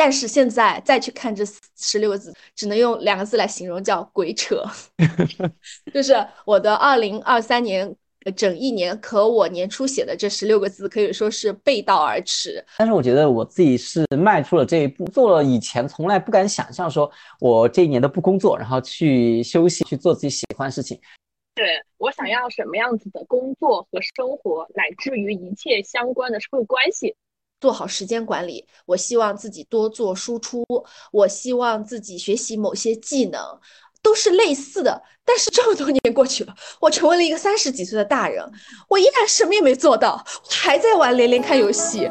但是现在再去看这十六个字，只能用两个字来形容，叫鬼扯。就是我的二零二三年整一年，可我年初写的这十六个字，可以说是背道而驰。但是我觉得我自己是迈出了这一步，做了以前从来不敢想象，说我这一年都不工作，然后去休息，去做自己喜欢的事情。对我想要什么样子的工作和生活，乃至于一切相关的社会关系。做好时间管理，我希望自己多做输出，我希望自己学习某些技能，都是类似的。但是这么多年过去了，我成为了一个三十几岁的大人，我依然什么也没做到，还在玩连连看游戏。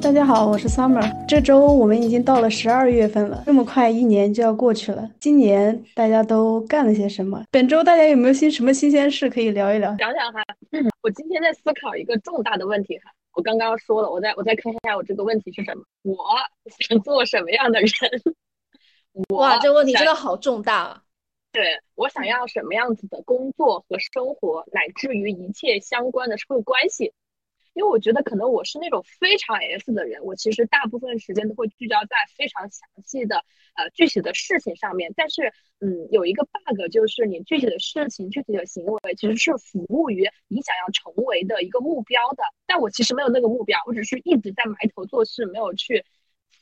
大家好，我是 Summer。这周我们已经到了十二月份了，这么快一年就要过去了。今年大家都干了些什么？本周大家有没有新什么新鲜事可以聊一聊？想想哈，我今天在思考一个重大的问题哈。我刚刚说了，我再我再看一下我这个问题是什么？我想做什么样的人？哇，这问题真的好重大啊！对我想要什么样子的工作和生活，乃至于一切相关的社会关系。因为我觉得可能我是那种非常 S 的人，我其实大部分时间都会聚焦在非常详细的呃具体的事情上面。但是，嗯，有一个 bug 就是你具体的事情、具体的行为其实是服务于你想要成为的一个目标的。但我其实没有那个目标，我只是一直在埋头做事，没有去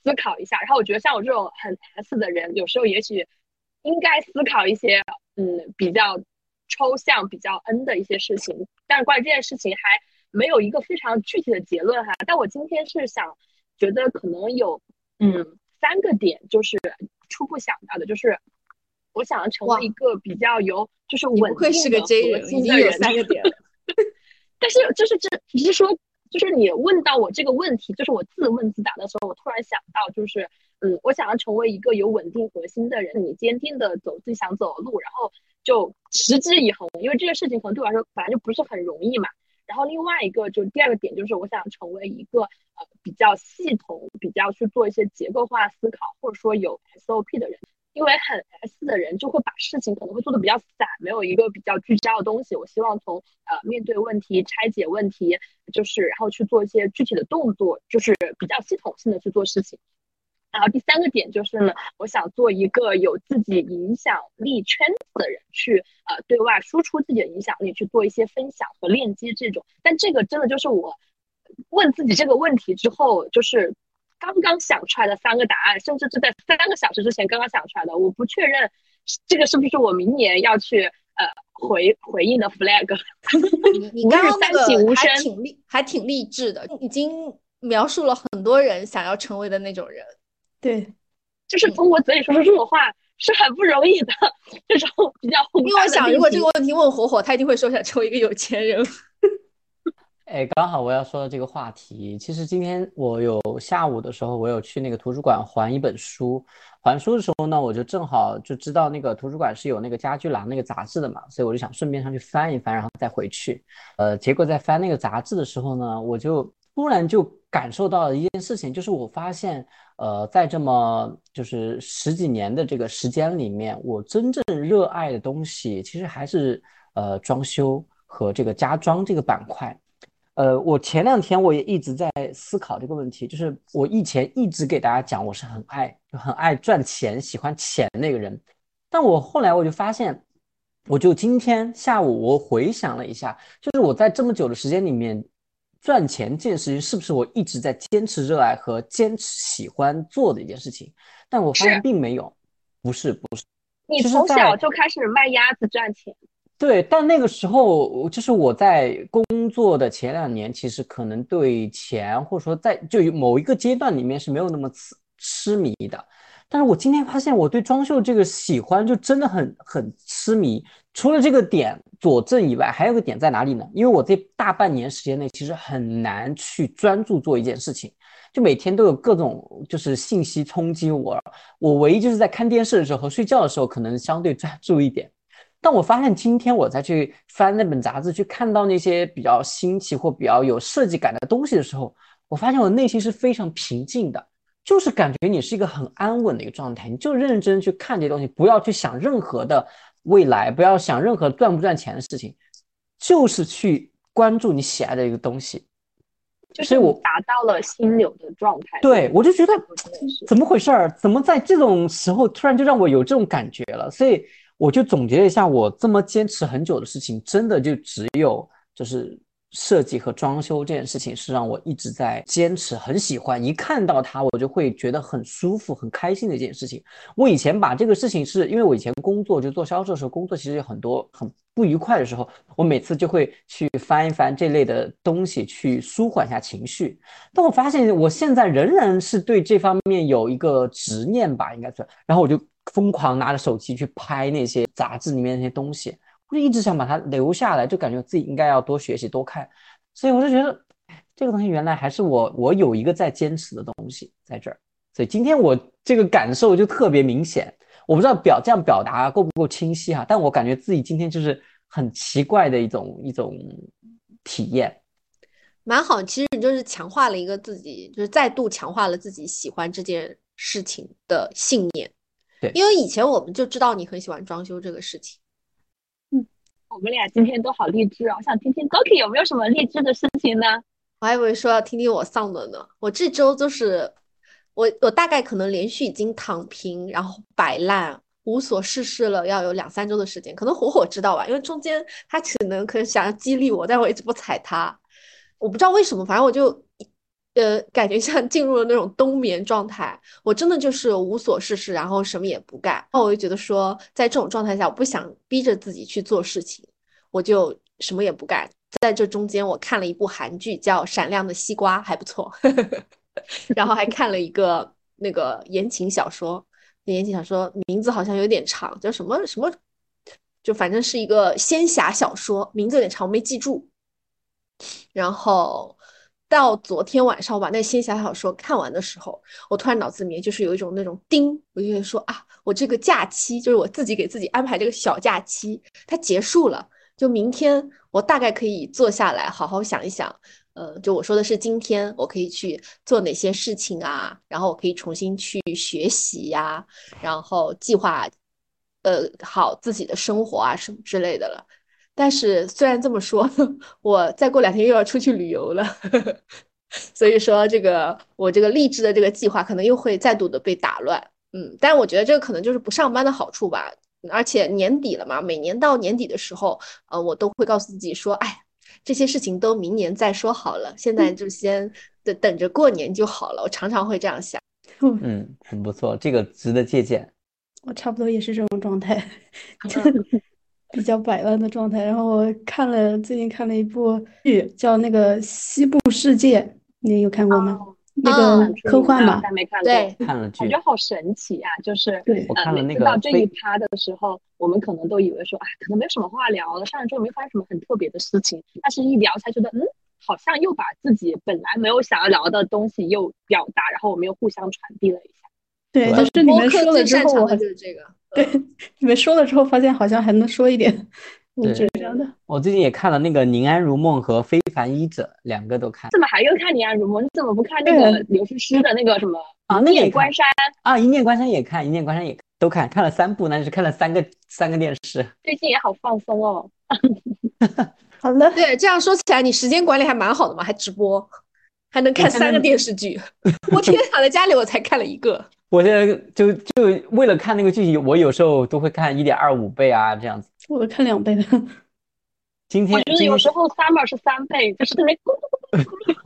思考一下。然后我觉得像我这种很 S 的人，有时候也许应该思考一些嗯比较抽象、比较 N 的一些事情。但是关于这件事情还。没有一个非常具体的结论哈，但我今天是想，觉得可能有，嗯，三个点，就是初步想到的，就是我想要成为一个比较有，就是稳定的核心的人。三个点，但是就是这只是说，就是你问到我这个问题，就是我自问自答的时候，我突然想到，就是嗯，我想要成为一个有稳定核心的人，你坚定的走自己想走的路，然后就持之以恒，因为这个事情可能对我来说本来就不是很容易嘛。然后另外一个就第二个点，就是我想成为一个呃比较系统、比较去做一些结构化思考，或者说有 SOP 的人。因为很 S 的人就会把事情可能会做的比较散，没有一个比较聚焦的东西。我希望从呃面对问题、拆解问题，就是然后去做一些具体的动作，就是比较系统性的去做事情。然后第三个点就是呢，我想做一个有自己影响力圈子的人，去呃对外输出自己的影响力，去做一些分享和链接这种。但这个真的就是我问自己这个问题之后，就是刚刚想出来的三个答案，甚至是在三个小时之前刚刚想出来的。我不确认这个是不是我明年要去呃回回应的 flag。你你刚刚那个还挺励还挺励志的，已经描述了很多人想要成为的那种人。对，就是从我嘴里说出这种话是很不容易的，这种比较。因为我想，如果这个问题问火火，他一定会说想成为一个有钱人。哎，刚好我要说的这个话题，其实今天我有下午的时候，我有去那个图书馆还一本书。还书的时候呢，我就正好就知道那个图书馆是有那个家居栏那个杂志的嘛，所以我就想顺便上去翻一翻，然后再回去。呃，结果在翻那个杂志的时候呢，我就突然就感受到了一件事情，就是我发现。呃，在这么就是十几年的这个时间里面，我真正热爱的东西，其实还是呃装修和这个家装这个板块。呃，我前两天我也一直在思考这个问题，就是我以前一直给大家讲，我是很爱很爱赚钱、喜欢钱那个人，但我后来我就发现，我就今天下午我回想了一下，就是我在这么久的时间里面。赚钱这件事情是不是我一直在坚持热爱和坚持喜欢做的一件事情？但我发现并没有，不是不是。你从小就开始卖鸭子赚钱？对，但那个时候就是我在工作的前两年，其实可能对钱或者说在就某一个阶段里面是没有那么痴痴迷的。但是我今天发现我对装修这个喜欢就真的很很痴迷。除了这个点佐证以外，还有个点在哪里呢？因为我这大半年时间内其实很难去专注做一件事情，就每天都有各种就是信息冲击我。我唯一就是在看电视的时候和睡觉的时候可能相对专注一点。但我发现今天我再去翻那本杂志，去看到那些比较新奇或比较有设计感的东西的时候，我发现我内心是非常平静的，就是感觉你是一个很安稳的一个状态，你就认真去看这些东西，不要去想任何的未来，不要想任何赚不赚钱的事情，就是去关注你喜爱的一个东西。就是我达到了心流的状态。对，我就觉得怎么回事儿？怎么在这种时候突然就让我有这种感觉了？所以我就总结了一下，我这么坚持很久的事情，真的就只有就是设计和装修这件事情是让我一直在坚持，很喜欢。一看到它，我就会觉得很舒服、很开心的一件事情。我以前把这个事情是因为我以前工作就做销售的时候，工作其实有很多很。不愉快的时候，我每次就会去翻一翻这类的东西，去舒缓一下情绪。但我发现我现在仍然是对这方面有一个执念吧，应该算。然后我就疯狂拿着手机去拍那些杂志里面那些东西，我就一直想把它留下来，就感觉自己应该要多学习多看。所以我就觉得这个东西原来还是我我有一个在坚持的东西在这儿。所以今天我这个感受就特别明显。我不知道表这样表达够不够清晰哈，但我感觉自己今天就是很奇怪的一种一种体验，蛮好。其实你就是强化了一个自己，就是再度强化了自己喜欢这件事情的信念。对，因为以前我们就知道你很喜欢装修这个事情。我们俩今天都好励志啊！我想听听 Doki 有没有什么励志的事情呢？我还以为说要听听我丧的呢。我这周就是。我我大概可能连续已经躺平，然后摆烂，无所事事了，要有两三周的时间。可能火火知道吧，因为中间他可能可能想要激励我，但我一直不踩他。我不知道为什么，反正我就呃感觉像进入了那种冬眠状态。我真的就是无所事事，然后什么也不干。然后我就觉得说，在这种状态下，我不想逼着自己去做事情，我就什么也不干。在这中间，我看了一部韩剧，叫《闪亮的西瓜》，还不错。然后还看了一个那个言情小说，言情小说名字好像有点长，叫什么什么，就反正是一个仙侠小说，名字有点长，我没记住。然后到昨天晚上我把那仙侠小说看完的时候，我突然脑子里面就是有一种那种叮，我就说啊，我这个假期就是我自己给自己安排这个小假期，它结束了，就明天我大概可以坐下来好好想一想。呃，就我说的是今天我可以去做哪些事情啊？然后我可以重新去学习呀，然后计划，呃，好自己的生活啊什么之类的了。但是虽然这么说，我再过两天又要出去旅游了，所以说这个我这个励志的这个计划可能又会再度的被打乱。嗯，但我觉得这个可能就是不上班的好处吧。而且年底了嘛，每年到年底的时候，呃，我都会告诉自己说，哎。这些事情都明年再说好了，现在就先等等着过年就好了。我常常会这样想。嗯，很不错，这个值得借鉴。我差不多也是这种状态，比较摆烂的状态。然后我看了最近看了一部剧，叫《那个西部世界》，你有看过吗？那个科幻嘛，没看对，看了剧，感觉好神奇啊！就是对，我看了那个到这一趴的时候，我们可能都以为说，哎，可能没有什么话聊了，上来之后没发生什么很特别的事情，但是一聊才觉得，嗯，好像又把自己本来没有想要聊的东西又表达，然后我们又互相传递了一下。对，就是你们说了之后，我就是这个。对，你们说了之后，发现好像还能说一点。对，这样的。我最近也看了那个《宁安如梦》和《非凡医者》，两个都看。怎么还又看《宁安如梦》？你怎么不看那个刘诗诗的那个什么啊？一念关山啊，一念关山也看，一念关山也都看，看了三部，那就是看了三个三个电视。最近也好放松哦。好了，对，这样说起来，你时间管理还蛮好的嘛，还直播，还能看三个电视剧。我天，躺在家里我才看了一个。我现在就就为了看那个剧情，我有时候都会看一点二五倍啊，这样子。我都看两倍的。今天就是有时候 summer 是三倍，就是特别。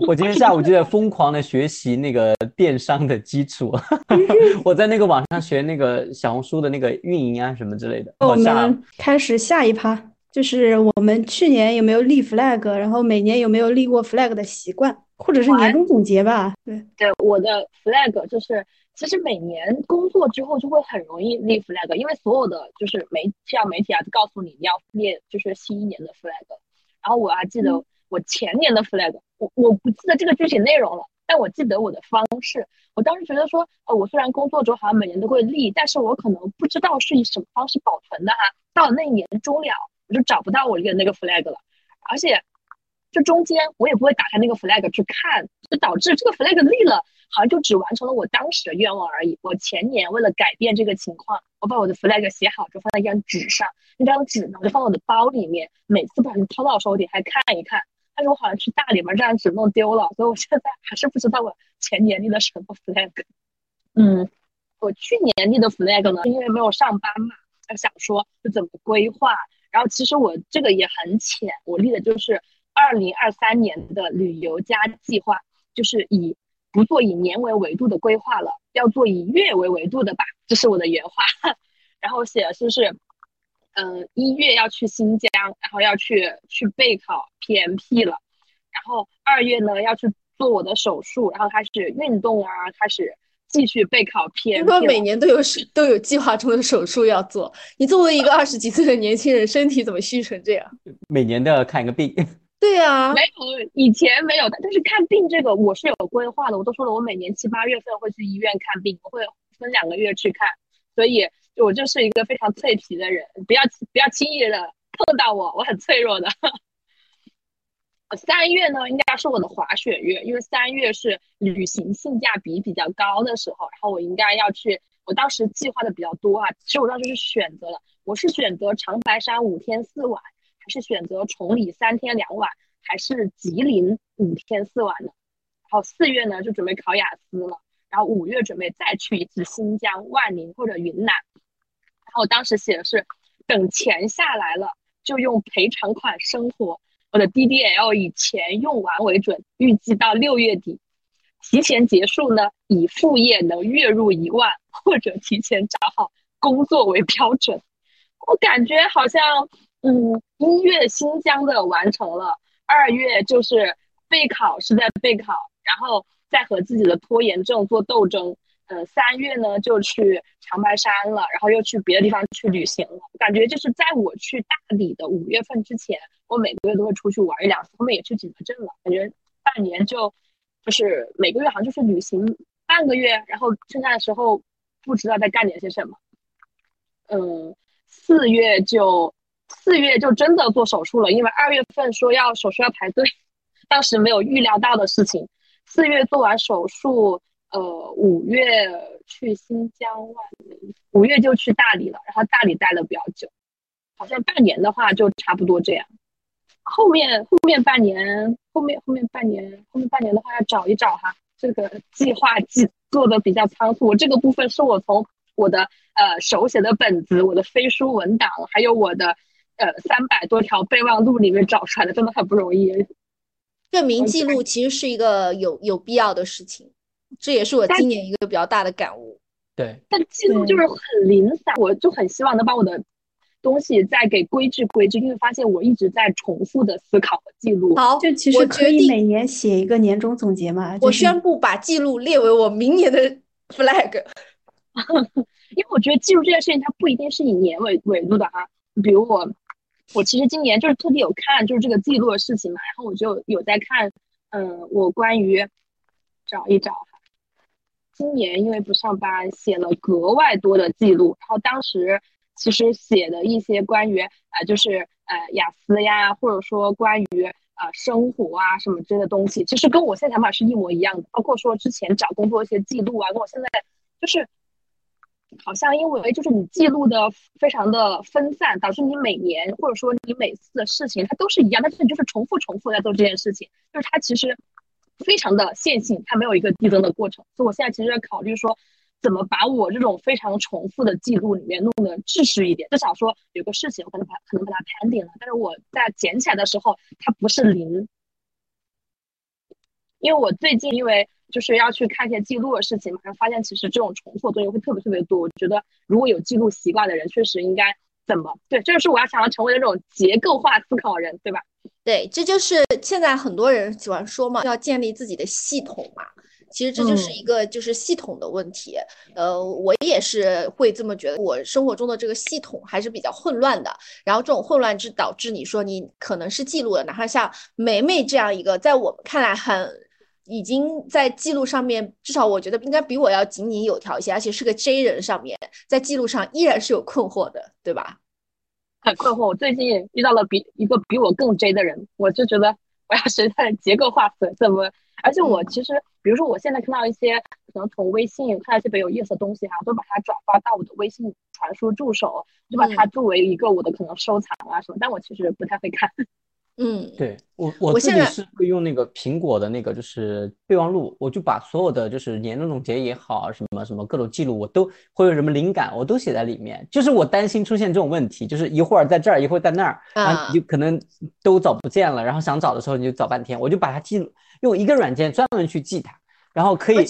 我今天下午就在疯狂的学习那个电商的基础，我在那个网上学那个小红书的那个运营啊什么之类的。我们开始下一趴，就是我们去年有没有立 flag，然后每年有没有立过 flag 的习惯，或者是年终总结吧。对对，我的 flag 就是。其实每年工作之后就会很容易立 flag，因为所有的就是媒像媒体啊，就告诉你你要列就是新一年的 flag。然后我还记得我前年的 flag，我我不记得这个具体内容了，但我记得我的方式。我当时觉得说，呃，我虽然工作之后好像每年都会立，但是我可能不知道是以什么方式保存的哈。到了那一年终了，我就找不到我立的那个 flag 了，而且这中间我也不会打开那个 flag 去看，就导致这个 flag 立了，好像就只完成了我当时的愿望而已。我前年为了改变这个情况，我把我的 flag 写好，就放在一张纸上，那张纸呢，我就放我的包里面，每次把它掏到的时候，我点开看一看。但是我好像去大理把这张纸弄丢了，所以我现在还是不知道我前年立的什么 flag。嗯，我去年立的 flag 呢，因为没有上班嘛，想说就怎么规划。然后其实我这个也很浅，我立的就是二零二三年的旅游加计划，就是以不做以年为维度的规划了，要做以月为维度的吧，这是我的原话。然后写的是是。嗯，一月要去新疆，然后要去去备考 PMP 了，然后二月呢要去做我的手术，然后开始运动啊，开始继续备考 PMP。听说每年都有手都有计划中的手术要做，你作为一个二十几岁的年轻人，身体怎么虚成这样？每年都要看一个病。对啊，没有以前没有的，但是看病这个我是有规划的，我都说了，我每年七八月份会去医院看病，我会分两个月去看，所以。我就是一个非常脆皮的人，不要不要轻易的碰到我，我很脆弱的。三月呢，应该是我的滑雪月，因为三月是旅行性价比比较高的时候，然后我应该要去。我当时计划的比较多啊，其实我当时是选择了，我是选择长白山五天四晚，是选择崇礼三天两晚，还是吉林五天四晚呢？然后四月呢，就准备考雅思了，然后五月准备再去一次新疆、万宁或者云南。然后我当时写的是，等钱下来了就用赔偿款生活。我的 DDL 以钱用完为准，预计到六月底提前结束呢，以副业能月入一万或者提前找好工作为标准。我感觉好像，嗯，一月新疆的完成了，二月就是备考是在备考，然后再和自己的拖延症做斗争。嗯，三月呢就去长白山了，然后又去别的地方去旅行了。感觉就是在我去大理的五月份之前，我每个月都会出去玩一两次。后面也去景德镇了，感觉半年就就是每个月好像就是旅行半个月，然后剩下的时候不知道在干点些什么。嗯，四月就四月就真的做手术了，因为二月份说要手术要排队，当时没有预料到的事情。四月做完手术。呃，五月去新疆万宁，五月就去大理了，然后大理待了比较久，好像半年的话就差不多这样。后面后面半年，后面后面半年，后面半年的话要找一找哈，这个计划计做的比较仓促。我这个部分是我从我的呃手写的本子、我的飞书文档，还有我的呃三百多条备忘录里面找出来的，真的很不容易。证明记录其实是一个有有必要的事情。这也是我今年一个比较大的感悟。对，但记录就是很零散，我就很希望能把我的东西再给规制规制，因为发现我一直在重复的思考和记录。好，就其实可以每年写一个年终总结嘛。我宣布把记录列为我明年的 flag。因为我觉得记录这件事情，它不一定是以年为维度的啊。比如我，我其实今年就是特地有看，就是这个记录的事情嘛，然后我就有在看，嗯，我关于。找一找，今年因为不上班，写了格外多的记录。然后当时其实写的一些关于呃，就是呃雅思呀，或者说关于呃生活啊什么之类的东西，其实跟我现在想法是一模一样的。包括说之前找工作一些记录啊，跟我现在就是好像因为就是你记录的非常的分散，导致你每年或者说你每次的事情它都是一样，但是你就是重复重复在做这件事情，就是它其实。非常的线性，它没有一个递增的过程，所以我现在其实在考虑说，怎么把我这种非常重复的记录里面弄得秩序一点。至少说有个事情，我可能把可能把它盘点了，但是我在捡起来的时候，它不是零。因为我最近因为就是要去看一些记录的事情嘛，然后发现其实这种重复的东西会特别特别多。我觉得如果有记录习惯的人，确实应该怎么对，这就是我要想要成为的那种结构化思考人，对吧？对，这就是现在很多人喜欢说嘛，要建立自己的系统嘛。其实这就是一个就是系统的问题。呃，我也是会这么觉得，我生活中的这个系统还是比较混乱的。然后这种混乱是导致你说你可能是记录了，哪怕像梅梅这样一个在我们看来很已经在记录上面，至少我觉得应该比我要井井有条一些，而且是个 J 人上面，在记录上依然是有困惑的，对吧？很困惑。我最近遇到了比一个比我更 J 的人，我就觉得我要学他的结构化怎怎么。而且我其实，比如说我现在看到一些可能从微信看到一些比较有意思的东西哈，我都把它转发到我的微信传输助手，就把它作为一个我的可能收藏啊什么。但我其实不太会看。嗯，对我我自己是会用那个苹果的那个就是备忘录，我就把所有的就是年终总结也好，什么什么各种记录，我都会有什么灵感，我都写在里面。就是我担心出现这种问题，就是一会儿在这儿，一会儿在那儿，然后你就可能都找不见了，然后想找的时候你就找半天，我就把它记录，用一个软件专门去记它，然后可以，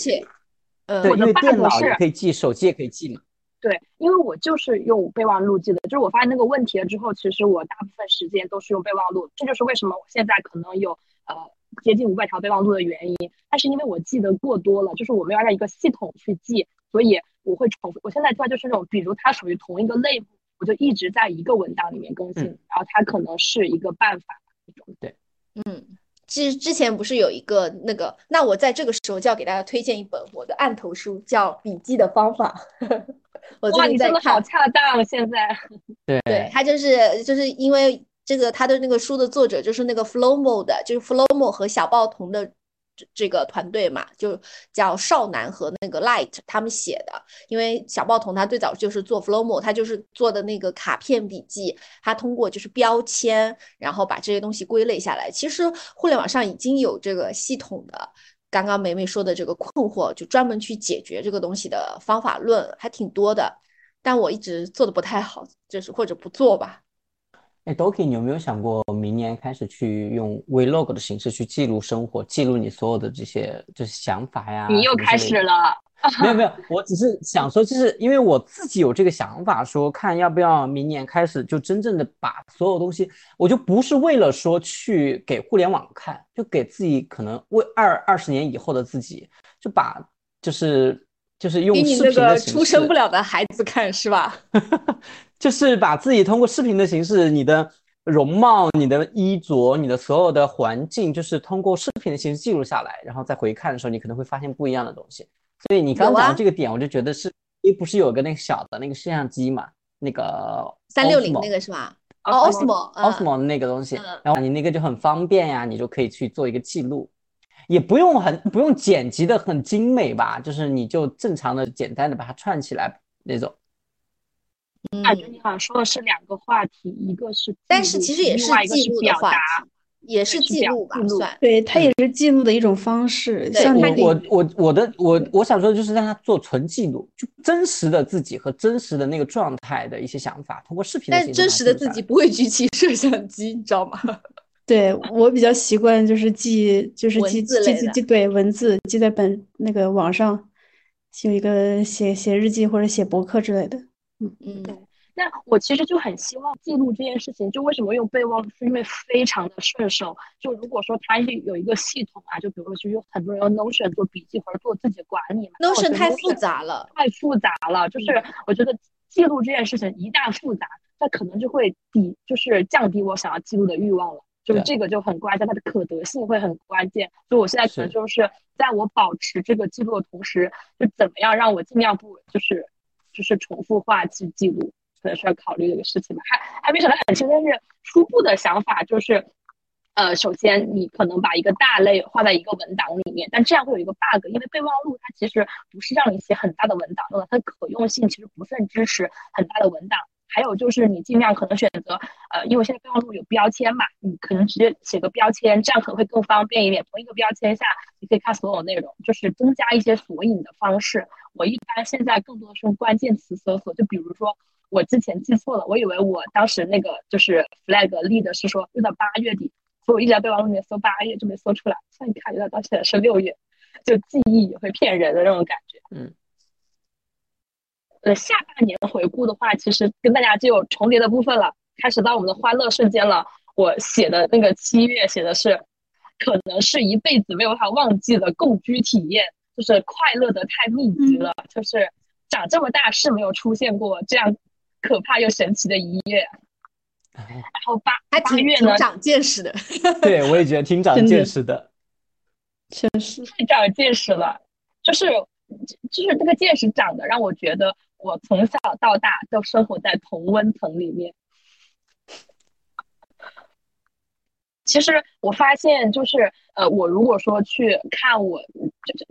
对，因为电脑也可以记，手机也可以记嘛。对，因为我就是用备忘录记的，就是我发现那个问题了之后，其实我大部分时间都是用备忘录，这就是为什么我现在可能有呃接近五百条备忘录的原因。但是因为我记得过多了，就是我没有按一个系统去记，所以我会重复。我现在做就是那种，比如它属于同一个类目，我就一直在一个文档里面更新，然后它可能是一个办法。对，嗯，其实之前不是有一个那个，那我在这个时候就要给大家推荐一本我的案头书，叫《笔记的方法》。我哇，你真的好恰当！现在，对对，他就是就是因为这个他的那个书的作者就是那个 Flowmo 的，就是 Flowmo 和小报童的这这个团队嘛，就叫少男和那个 Light 他们写的。因为小报童他最早就是做 Flowmo，他就是做的那个卡片笔记，他通过就是标签，然后把这些东西归类下来。其实互联网上已经有这个系统的。刚刚梅梅说的这个困惑，就专门去解决这个东西的方法论还挺多的，但我一直做的不太好，就是或者不做吧。哎，Doki，你有没有想过明年开始去用 Vlog 的形式去记录生活，记录你所有的这些就是想法呀？你又开始了。没有没有，我只是想说，就是因为我自己有这个想法，说看要不要明年开始就真正的把所有东西，我就不是为了说去给互联网看，就给自己可能为二二十年以后的自己，就把就是就是用视频的出生不了的孩子看是吧？就是把自己通过视频的形式，你的容貌、你的衣着、你的所有的环境，就是通过视频的形式记录下来，然后再回看的时候，你可能会发现不一样的东西。所以你刚讲的这个点，我就觉得是，因为不是有个那个小的那个摄像机嘛，那个三六零那个是吧？哦，Osmo，Osmo 那个东西，然后你那个就很方便呀，你就可以去做一个记录，也不用很不用剪辑的很精美吧，就是你就正常的简单的把它串起来那种。感觉你好像说的是两个话题，一个是，但是其实也是记录的话题。也是记录吧，算对，它也是记录的一种方式。像我我我我的我我想说的就是让他做纯记录，就真实的自己和真实的那个状态的一些想法，通过视频。但真实的自己不会举起摄像机，你知道吗？对我比较习惯就是记，就是记记记记对文字记在本那个网上，有一个写写日记或者写博客之类的。嗯嗯。对。那我其实就很希望记录这件事情，就为什么用备忘录，是因为非常的顺手。就如果说它有一个系统啊，就比如说，就有很多人用 Notion 做笔记或者做自己管理嘛。Notion 太复杂了，太复杂了。就是我觉得记录这件事情一旦复杂，那可能就会抵，就是降低我想要记录的欲望了。就是这个就很关键，它的可得性会很关键。所以我现在可能就是在我保持这个记录的同时，就怎么样让我尽量不就是就是重复化去记录。可能是要考虑的一个事情吧，还还没想得很清，但是初步的想法就是，呃，首先你可能把一个大类画在一个文档里面，但这样会有一个 bug，因为备忘录它其实不是让你写很大的文档的，它的可用性其实不是很支持很大的文档。还有就是你尽量可能选择，呃，因为现在备忘录有标签嘛，你可能直接写个标签，这样可能会更方便一点。同一个标签下，你可以看所有内容，就是增加一些索引的方式。我一般现在更多的是用关键词搜索，就比如说。我之前记错了，我以为我当时那个就是 flag 立的是说用到八月底，所以我一直在备忘录里面搜八月就没搜出来。现在一看，原来到现在是六月，就记忆也会骗人的那种感觉。嗯。呃，下半年回顾的话，其实跟大家就有重叠的部分了。开始到我们的欢乐瞬间了。我写的那个七月写的是，可能是一辈子没有法忘记的共居体验，就是快乐的太密集了，就是长这么大是没有出现过这样。可怕又神奇的一页，然后八八月呢，长见识的，对我也觉得挺长见识的，确实太长见识了，就是就是这个见识长的让我觉得我从小到大都生活在同温层里面。其实我发现，就是呃，我如果说去看我，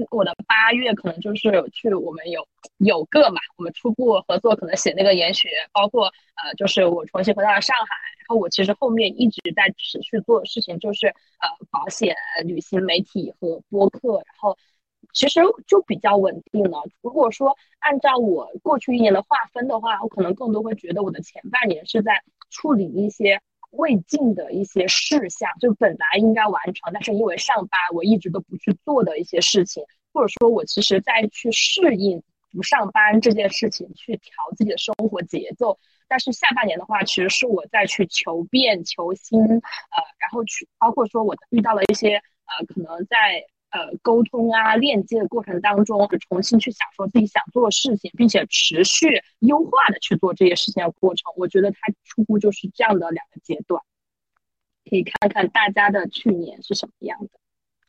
我的八月可能就是去我们有有个嘛，我们初步合作，可能写那个研学，包括呃，就是我重新回到了上海，然后我其实后面一直在持续做的事情就是呃，保险、旅行、媒体和播客，然后。其实就比较稳定了。如果说按照我过去一年的划分的话，我可能更多会觉得我的前半年是在处理一些。未尽的一些事项，就本来应该完成，但是因为上班，我一直都不去做的一些事情，或者说，我其实在去适应不上班这件事情，去调自己的生活节奏。但是下半年的话，其实是我在去求变、求新，呃，然后去包括说我遇到了一些呃，可能在。呃，沟通啊，链接的过程当中，重新去想说自己想做的事情，并且持续优化的去做这些事情的过程，我觉得它初步就是这样的两个阶段。可以看看大家的去年是什么样的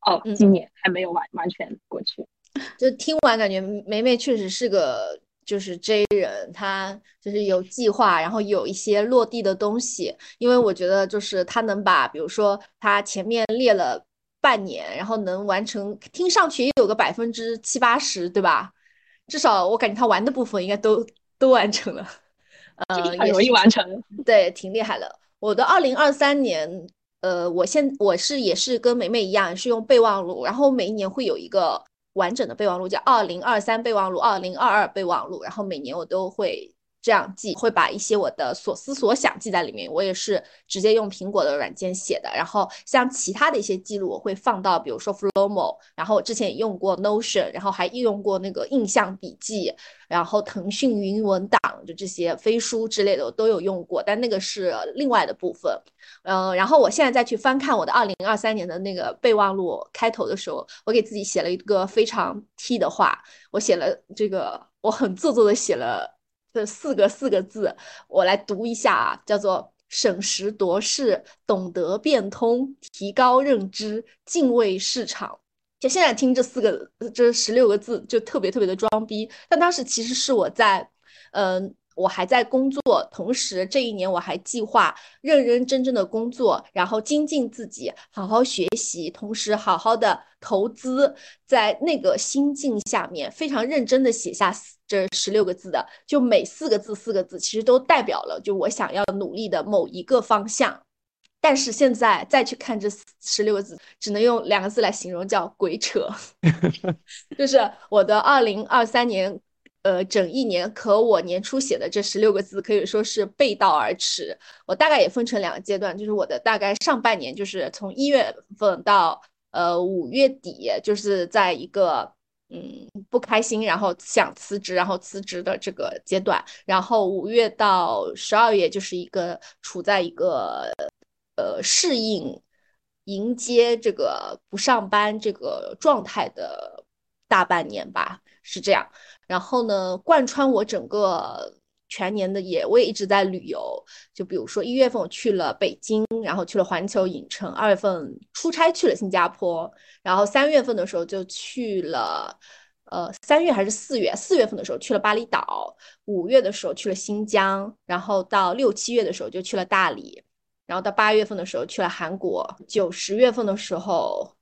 哦，今年还没有完完全过去。就听完感觉梅梅确实是个就是 J 人，她就是有计划，然后有一些落地的东西。因为我觉得就是她能把，比如说她前面列了。半年，然后能完成，听上去也有个百分之七八十，对吧？至少我感觉他玩的部分应该都都完成了，呃，很容易完成，对，挺厉害的。我的二零二三年，呃，我现我是也是跟梅梅一样，是用备忘录，然后每一年会有一个完整的备忘录，叫二零二三备忘录、二零二二备忘录，然后每年我都会。这样记会把一些我的所思所想记在里面，我也是直接用苹果的软件写的。然后像其他的一些记录，我会放到比如说 Flowmo，然后之前也用过 Notion，然后还应用过那个印象笔记，然后腾讯云文档就这些飞书之类的我都有用过，但那个是另外的部分。嗯，然后我现在再去翻看我的二零二三年的那个备忘录，开头的时候我给自己写了一个非常 T 的话，我写了这个，我很做作的写了。这四个四个字，我来读一下啊，叫做审时度势，懂得变通，提高认知，敬畏市场。就现在听这四个这十六个字，就特别特别的装逼。但当时其实是我在，嗯。我还在工作，同时这一年我还计划认认真真的工作，然后精进自己，好好学习，同时好好的投资。在那个心境下面，非常认真的写下这十六个字的，就每四个字四个字，其实都代表了就我想要努力的某一个方向。但是现在再去看这十六个字，只能用两个字来形容，叫鬼扯。就是我的二零二三年。呃，整一年，可我年初写的这十六个字可以说是背道而驰。我大概也分成两个阶段，就是我的大概上半年，就是从一月份到呃五月底，就是在一个嗯不开心，然后想辞职，然后辞职的这个阶段。然后五月到十二月，就是一个处在一个呃适应、迎接这个不上班这个状态的大半年吧，是这样。然后呢，贯穿我整个全年的也，我也一直在旅游。就比如说一月份我去了北京，然后去了环球影城；二月份出差去了新加坡，然后三月份的时候就去了，呃，三月还是四月？四月份的时候去了巴厘岛，五月的时候去了新疆，然后到六七月的时候就去了大理，然后到八月份的时候去了韩国，九十月份的时候。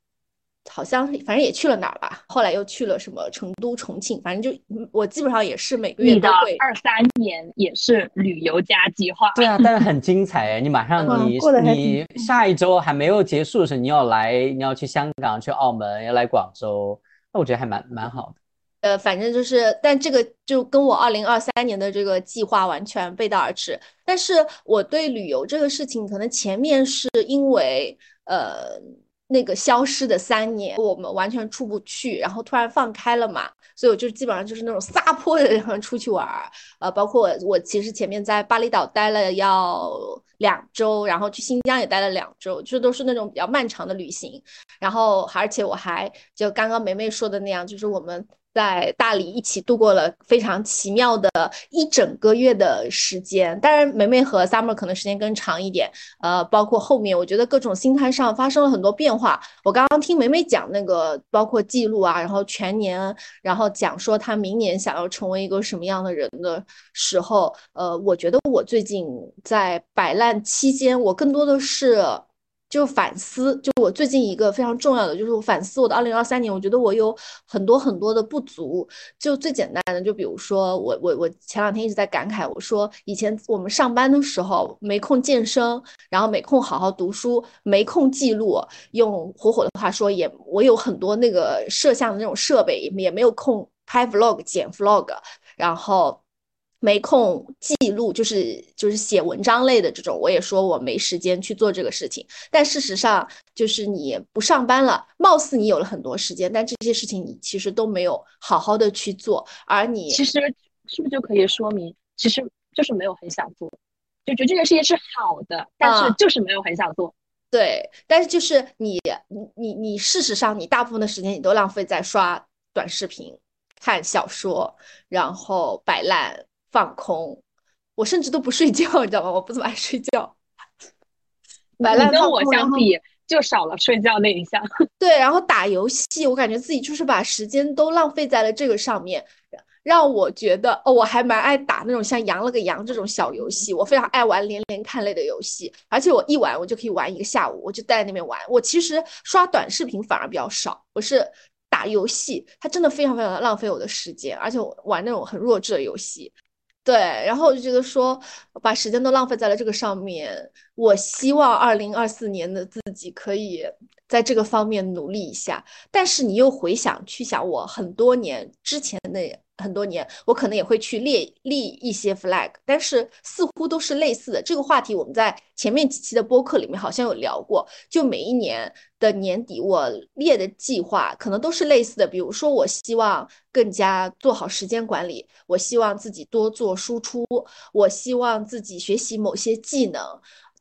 好像反正也去了哪儿吧，后来又去了什么成都、重庆，反正就我基本上也是每个月都会。二三年也是旅游加计划。对啊，但是 很精彩哎！你马上你你下一周还没有结束的时候，你要来，你要去香港、去澳门，要来广州，那我觉得还蛮蛮好的。呃，反正就是，但这个就跟我二零二三年的这个计划完全背道而驰。但是我对旅游这个事情，可能前面是因为呃。那个消失的三年，我们完全出不去，然后突然放开了嘛，所以我就基本上就是那种撒泼的然后出去玩儿，呃，包括我，我其实前面在巴厘岛待了要两周，然后去新疆也待了两周，就都是那种比较漫长的旅行，然后而且我还就刚刚梅梅说的那样，就是我们。在大理一起度过了非常奇妙的一整个月的时间，当然梅梅和 Summer 可能时间更长一点。呃，包括后面，我觉得各种心态上发生了很多变化。我刚刚听梅梅讲那个，包括记录啊，然后全年，然后讲说她明年想要成为一个什么样的人的时候，呃，我觉得我最近在摆烂期间，我更多的是就反思，就我最近一个非常重要的，就是我反思我的二零二三年，我觉得我有很多很多的不足。就最简单的，就比如说我我我前两天一直在感慨，我说以前我们上班的时候没空健身，然后没空好好读书，没空记录，用火火的话说，也我有很多那个摄像的那种设备，也没有空拍 vlog 剪 vlog，然后。没空记录，就是就是写文章类的这种，我也说我没时间去做这个事情。但事实上，就是你不上班了，貌似你有了很多时间，但这些事情你其实都没有好好的去做。而你其实是不是就可以说明，其实就是没有很想做，就觉得这件事情是好的，但是就是没有很想做。对，但是就是你你你你，事实上你大部分的时间你都浪费在刷短视频、看小说，然后摆烂。放空，我甚至都不睡觉，你知道吗？我不怎么爱睡觉。你跟我相比，就少了睡觉那一项。对，然后打游戏，我感觉自己就是把时间都浪费在了这个上面，让我觉得哦，我还蛮爱打那种像羊了个羊这种小游戏。我非常爱玩连连看类的游戏，而且我一玩我就可以玩一个下午，我就待在那边玩。我其实刷短视频反而比较少，我是打游戏，它真的非常非常的浪费我的时间，而且我玩那种很弱智的游戏。对，然后我就觉得说，把时间都浪费在了这个上面。我希望二零二四年的自己可以在这个方面努力一下。但是你又回想去想，我很多年之前的。很多年，我可能也会去列立一些 flag，但是似乎都是类似的。这个话题我们在前面几期的播客里面好像有聊过。就每一年的年底，我列的计划可能都是类似的。比如说，我希望更加做好时间管理，我希望自己多做输出，我希望自己学习某些技能。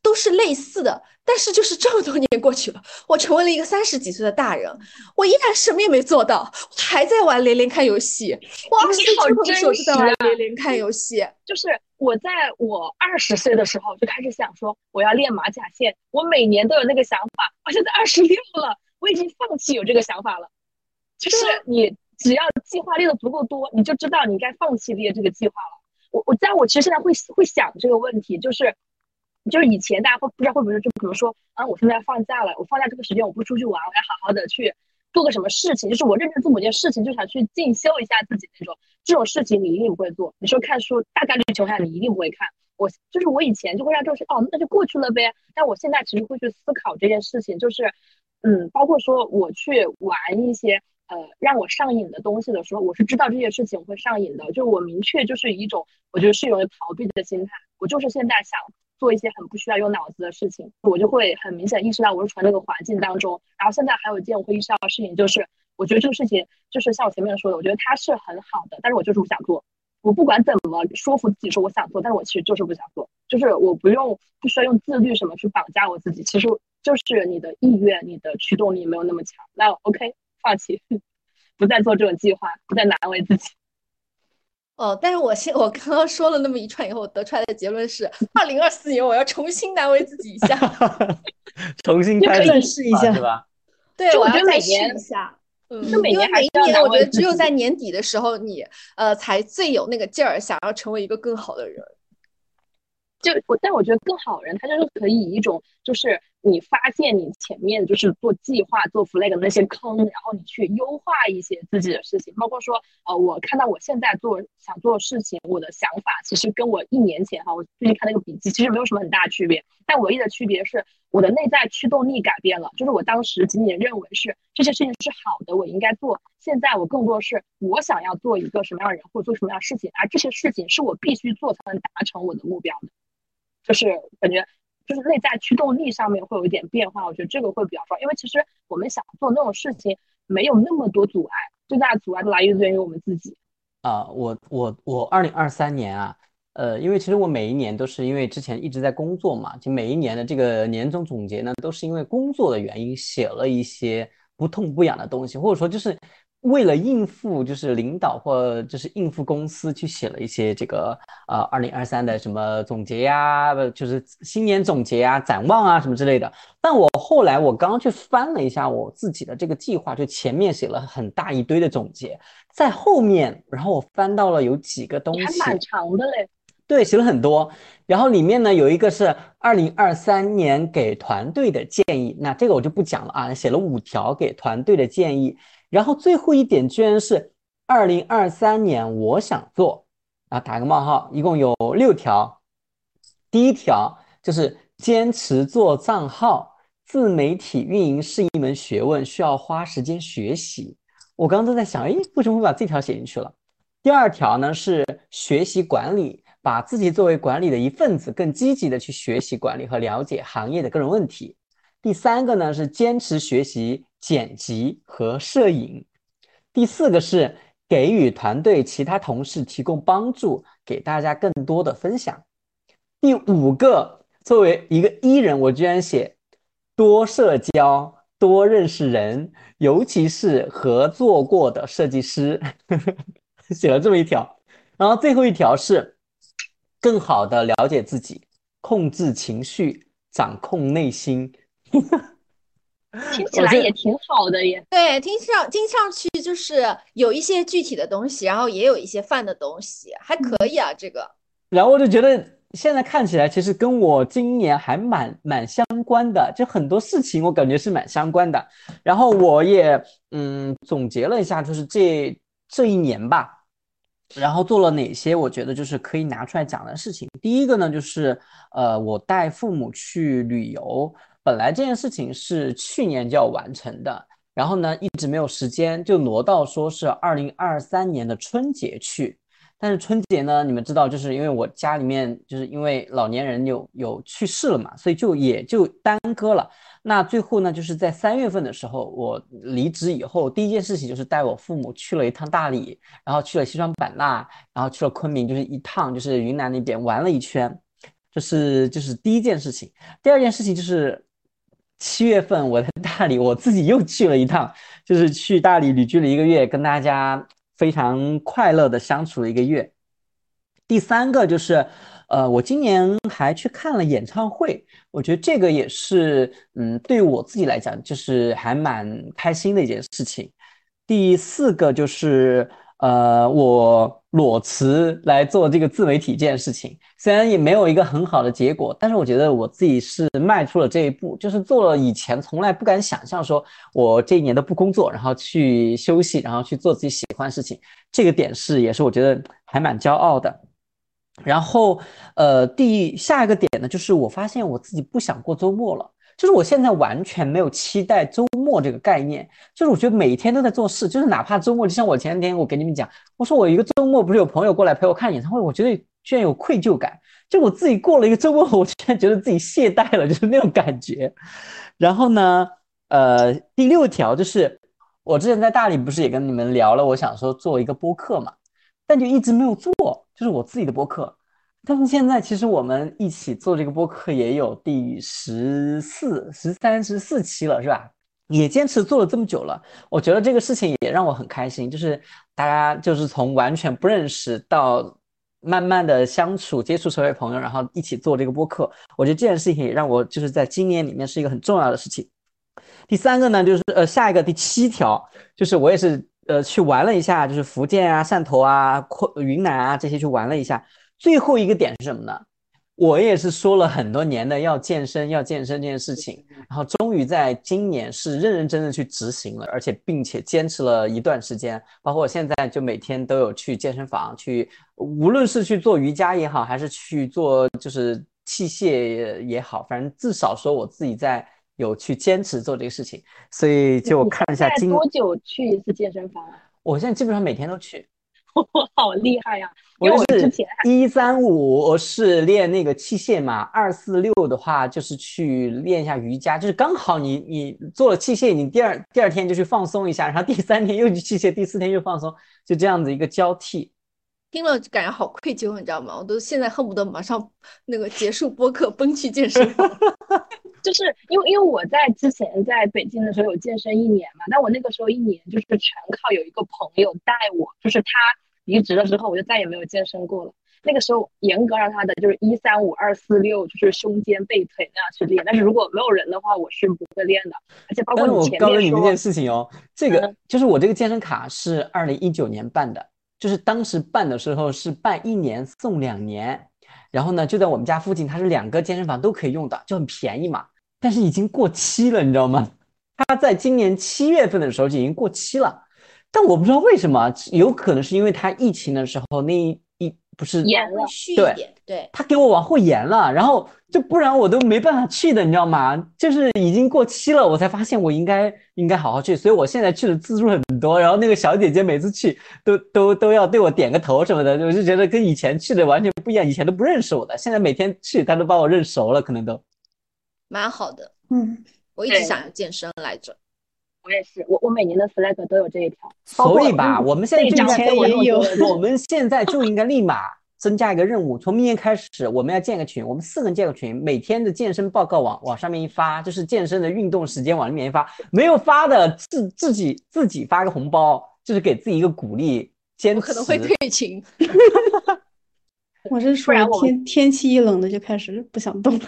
都是类似的，但是就是这么多年过去了，我成为了一个三十几岁的大人，我依然什么也没做到，我还在玩连连看游戏。我二十岁的时候就在玩连连看游戏。就是我在我二十岁的时候就开始想说我要练马甲线，我每年都有那个想法。我现在二十六了，我已经放弃有这个想法了。就是你只要计划列的足够多，你就知道你该放弃列这个计划了。我我在我其实现在会会想这个问题，就是。就是以前大家会不知道会不会就比如说啊，我现在放假了，我放假这个时间我不出去玩，我要好好的去做个什么事情，就是我认真做某件事情，就想去进修一下自己那种。这种事情你一定不会做。你说看书，大概率情况下你一定不会看。我就是我以前就会让这种事哦，那就过去了呗。但我现在其实会去思考这件事情，就是嗯，包括说我去玩一些呃让我上瘾的东西的时候，我是知道这件事情会上瘾的，就我明确就是一种我觉得是有逃避的心态，我就是现在想。做一些很不需要用脑子的事情，我就会很明显意识到我是处在那个环境当中。然后现在还有一件我会意识到的事情，就是我觉得这个事情就是像我前面说的，我觉得它是很好的，但是我就是不想做。我不管怎么说服自己说我想做，但是我其实就是不想做。就是我不用不需要用自律什么去绑架我自己，其实就是你的意愿、你的驱动力没有那么强。那 OK，放弃，不再做这种计划，不再难为自己。哦，但是我现我刚刚说了那么一串以后，我得出来的结论是，二零二四年我要重新难为自己一下，重新开始试 一下，对吧？对，我要再试一下。嗯，因为每一年我觉得只有在年底的时候，你呃才最有那个劲儿，想要成为一个更好的人。就我，但我觉得更好人，他就是可以以一种，就是你发现你前面就是做计划、做 flag 那些坑，然后你去优化一些自己的事情，包括说，呃，我看到我现在做想做的事情，我的想法其实跟我一年前哈，我最近看那个笔记，其实没有什么很大区别，但唯一的区别是我的内在驱动力改变了，就是我当时仅仅认为是这些事情是好的，我应该做，现在我更多是我想要做一个什么样的人，或者做什么样的事情，而这些事情是我必须做才能达成我的目标的。就是感觉，就是内在驱动力上面会有一点变化，我觉得这个会比较重要。因为其实我们想做那种事情，没有那么多阻碍，最大的阻碍都来源于我们自己。啊，我我我二零二三年啊，呃，因为其实我每一年都是因为之前一直在工作嘛，就每一年的这个年终总结呢，都是因为工作的原因写了一些不痛不痒的东西，或者说就是。为了应付就是领导或就是应付公司去写了一些这个呃二零二三的什么总结呀，就是新年总结啊、展望啊什么之类的。但我后来我刚刚去翻了一下我自己的这个计划，就前面写了很大一堆的总结，在后面，然后我翻到了有几个东西，还蛮长的嘞。对，写了很多。然后里面呢有一个是二零二三年给团队的建议，那这个我就不讲了啊，写了五条给团队的建议。然后最后一点居然是二零二三年我想做啊，打个冒号，一共有六条。第一条就是坚持做账号，自媒体运营是一门学问，需要花时间学习。我刚刚都在想，哎，为什么会把这条写进去了？第二条呢是学习管理。把自己作为管理的一份子，更积极的去学习管理和了解行业的各种问题。第三个呢是坚持学习剪辑和摄影。第四个是给予团队其他同事提供帮助，给大家更多的分享。第五个，作为一个 E 人，我居然写多社交，多认识人，尤其是合作过的设计师，写了这么一条。然后最后一条是。更好的了解自己，控制情绪，掌控内心，听起来也挺好的耶。对，听上听上去就是有一些具体的东西，然后也有一些泛的东西，还可以啊。这个，然后我就觉得现在看起来，其实跟我今年还蛮蛮相关的，就很多事情我感觉是蛮相关的。然后我也嗯总结了一下，就是这这一年吧。然后做了哪些？我觉得就是可以拿出来讲的事情。第一个呢，就是呃，我带父母去旅游。本来这件事情是去年就要完成的，然后呢，一直没有时间，就挪到说是二零二三年的春节去。但是春节呢，你们知道，就是因为我家里面就是因为老年人有有去世了嘛，所以就也就耽搁了。那最后呢，就是在三月份的时候，我离职以后，第一件事情就是带我父母去了一趟大理，然后去了西双版纳，然后去了昆明，就是一趟就是云南那边玩了一圈，这是就是第一件事情。第二件事情就是七月份我在大理，我自己又去了一趟，就是去大理旅居了一个月，跟大家非常快乐的相处了一个月。第三个就是。呃，我今年还去看了演唱会，我觉得这个也是，嗯，对我自己来讲，就是还蛮开心的一件事情。第四个就是，呃，我裸辞来做这个自媒体这件事情，虽然也没有一个很好的结果，但是我觉得我自己是迈出了这一步，就是做了以前从来不敢想象，说我这一年都不工作，然后去休息，然后去做自己喜欢的事情，这个点是也是我觉得还蛮骄傲的。然后，呃，第下一个点呢，就是我发现我自己不想过周末了，就是我现在完全没有期待周末这个概念，就是我觉得每天都在做事，就是哪怕周末，就像我前两天我跟你们讲，我说我一个周末不是有朋友过来陪我看演唱会，我觉得居然有愧疚感，就我自己过了一个周末，我居然觉得自己懈怠了，就是那种感觉。然后呢，呃，第六条就是我之前在大理不是也跟你们聊了，我想说做一个播客嘛，但就一直没有做。就是我自己的播客，但是现在其实我们一起做这个播客也有第十四、十三、十四期了，是吧？也坚持做了这么久了，我觉得这个事情也让我很开心。就是大家就是从完全不认识到慢慢的相处、接触成为朋友，然后一起做这个播客，我觉得这件事情也让我就是在今年里面是一个很重要的事情。第三个呢，就是呃下一个第七条，就是我也是。呃，去玩了一下，就是福建啊、汕头啊、昆云南啊这些去玩了一下。最后一个点是什么呢？我也是说了很多年的要健身、要健身这件事情，然后终于在今年是认认真真去执行了，而且并且坚持了一段时间。包括我现在就每天都有去健身房去，无论是去做瑜伽也好，还是去做就是器械也好，反正至少说我自己在。有去坚持做这个事情，所以就看一下今多久去一次健身房啊？我现在基本上每天都去，好厉害呀！我是一三五是练那个器械嘛，二四六的话就是去练一下瑜伽，就是刚好你你做了器械，你第二第二天就去放松一下，然后第三天又去器械，第四天又放松，就这样子一个交替。听了感觉好愧疚，你知道吗？我都现在恨不得马上那个结束播客奔去健身房。就是因为因为我在之前在北京的时候有健身一年嘛，但我那个时候一年就是全靠有一个朋友带我，就是他离职了之后，我就再也没有健身过了。那个时候严格让他的就是一三五二四六，就是胸肩背腿那样去练。但是如果没有人的话，我是不会练的。而且包括我告诉你一件事情哦，这个就是我这个健身卡是二零一九年办的。就是当时办的时候是办一年送两年，然后呢就在我们家附近，它是两个健身房都可以用的，就很便宜嘛。但是已经过期了，你知道吗？它在今年七月份的时候就已经过期了，但我不知道为什么，有可能是因为他疫情的时候那一一不是延了，续一对点，对，他给我往后延了，然后就不然我都没办法去的，你知道吗？就是已经过期了，我才发现我应该应该好好去，所以我现在去的次数很多，然后那个小姐姐每次去都都都要对我点个头什么的，我就觉得跟以前去的完全不一样，以前都不认识我的，现在每天去她都把我认熟了，可能都。蛮好的。嗯，我一直想要健身来着。我也是，我我每年的 flag 都有这一条。所以吧，我们现在就应那该我也有 我们现在就应该立马增加一个任务，从明年开始，我们要建个群，我们四个人建个群，每天的健身报告往往上面一发，就是健身的运动时间往里面一发，没有发的自自己自己发个红包，就是给自己一个鼓励，坚持。我可能会退群。我是属于然我们天天气一冷的就开始不想动了。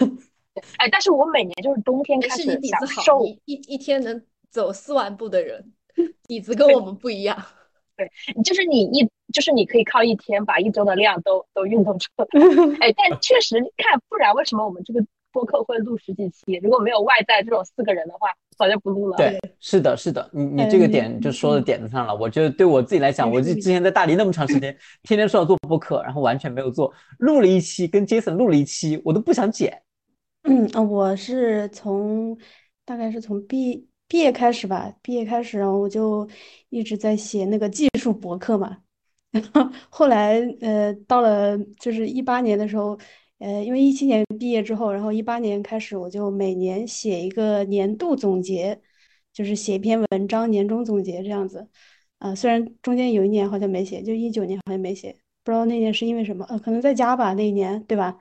哎，但是我每年就是冬天开始底子好，享受，一一天能走四万步的人，底子跟我们不一样。对就是你一就是你可以靠一天把一周的量都都运动出来。哎，但确实看，不然为什么我们这个播客会录十几期？如果没有外在这种四个人的话，早就不录了。对，是的，是的，你你这个嗯点就说到点子上了。我觉得对我自己来讲，我就之前在大理那么长时间，天天说要做播客，然后完全没有做，录了一期，跟 Jason 录了一期，我都不想剪。嗯啊，我是从大概是从毕毕业开始吧，毕业开始，然后我就一直在写那个技术博客嘛。然 后后来呃，到了就是一八年的时候，呃，因为一七年毕业之后，然后一八年开始，我就每年写一个年度总结，就是写一篇文章，年终总结这样子。啊、虽然中间有一年好像没写，就一九年好像没写，不知道那年是因为什么，呃，可能在家吧，那一年，对吧？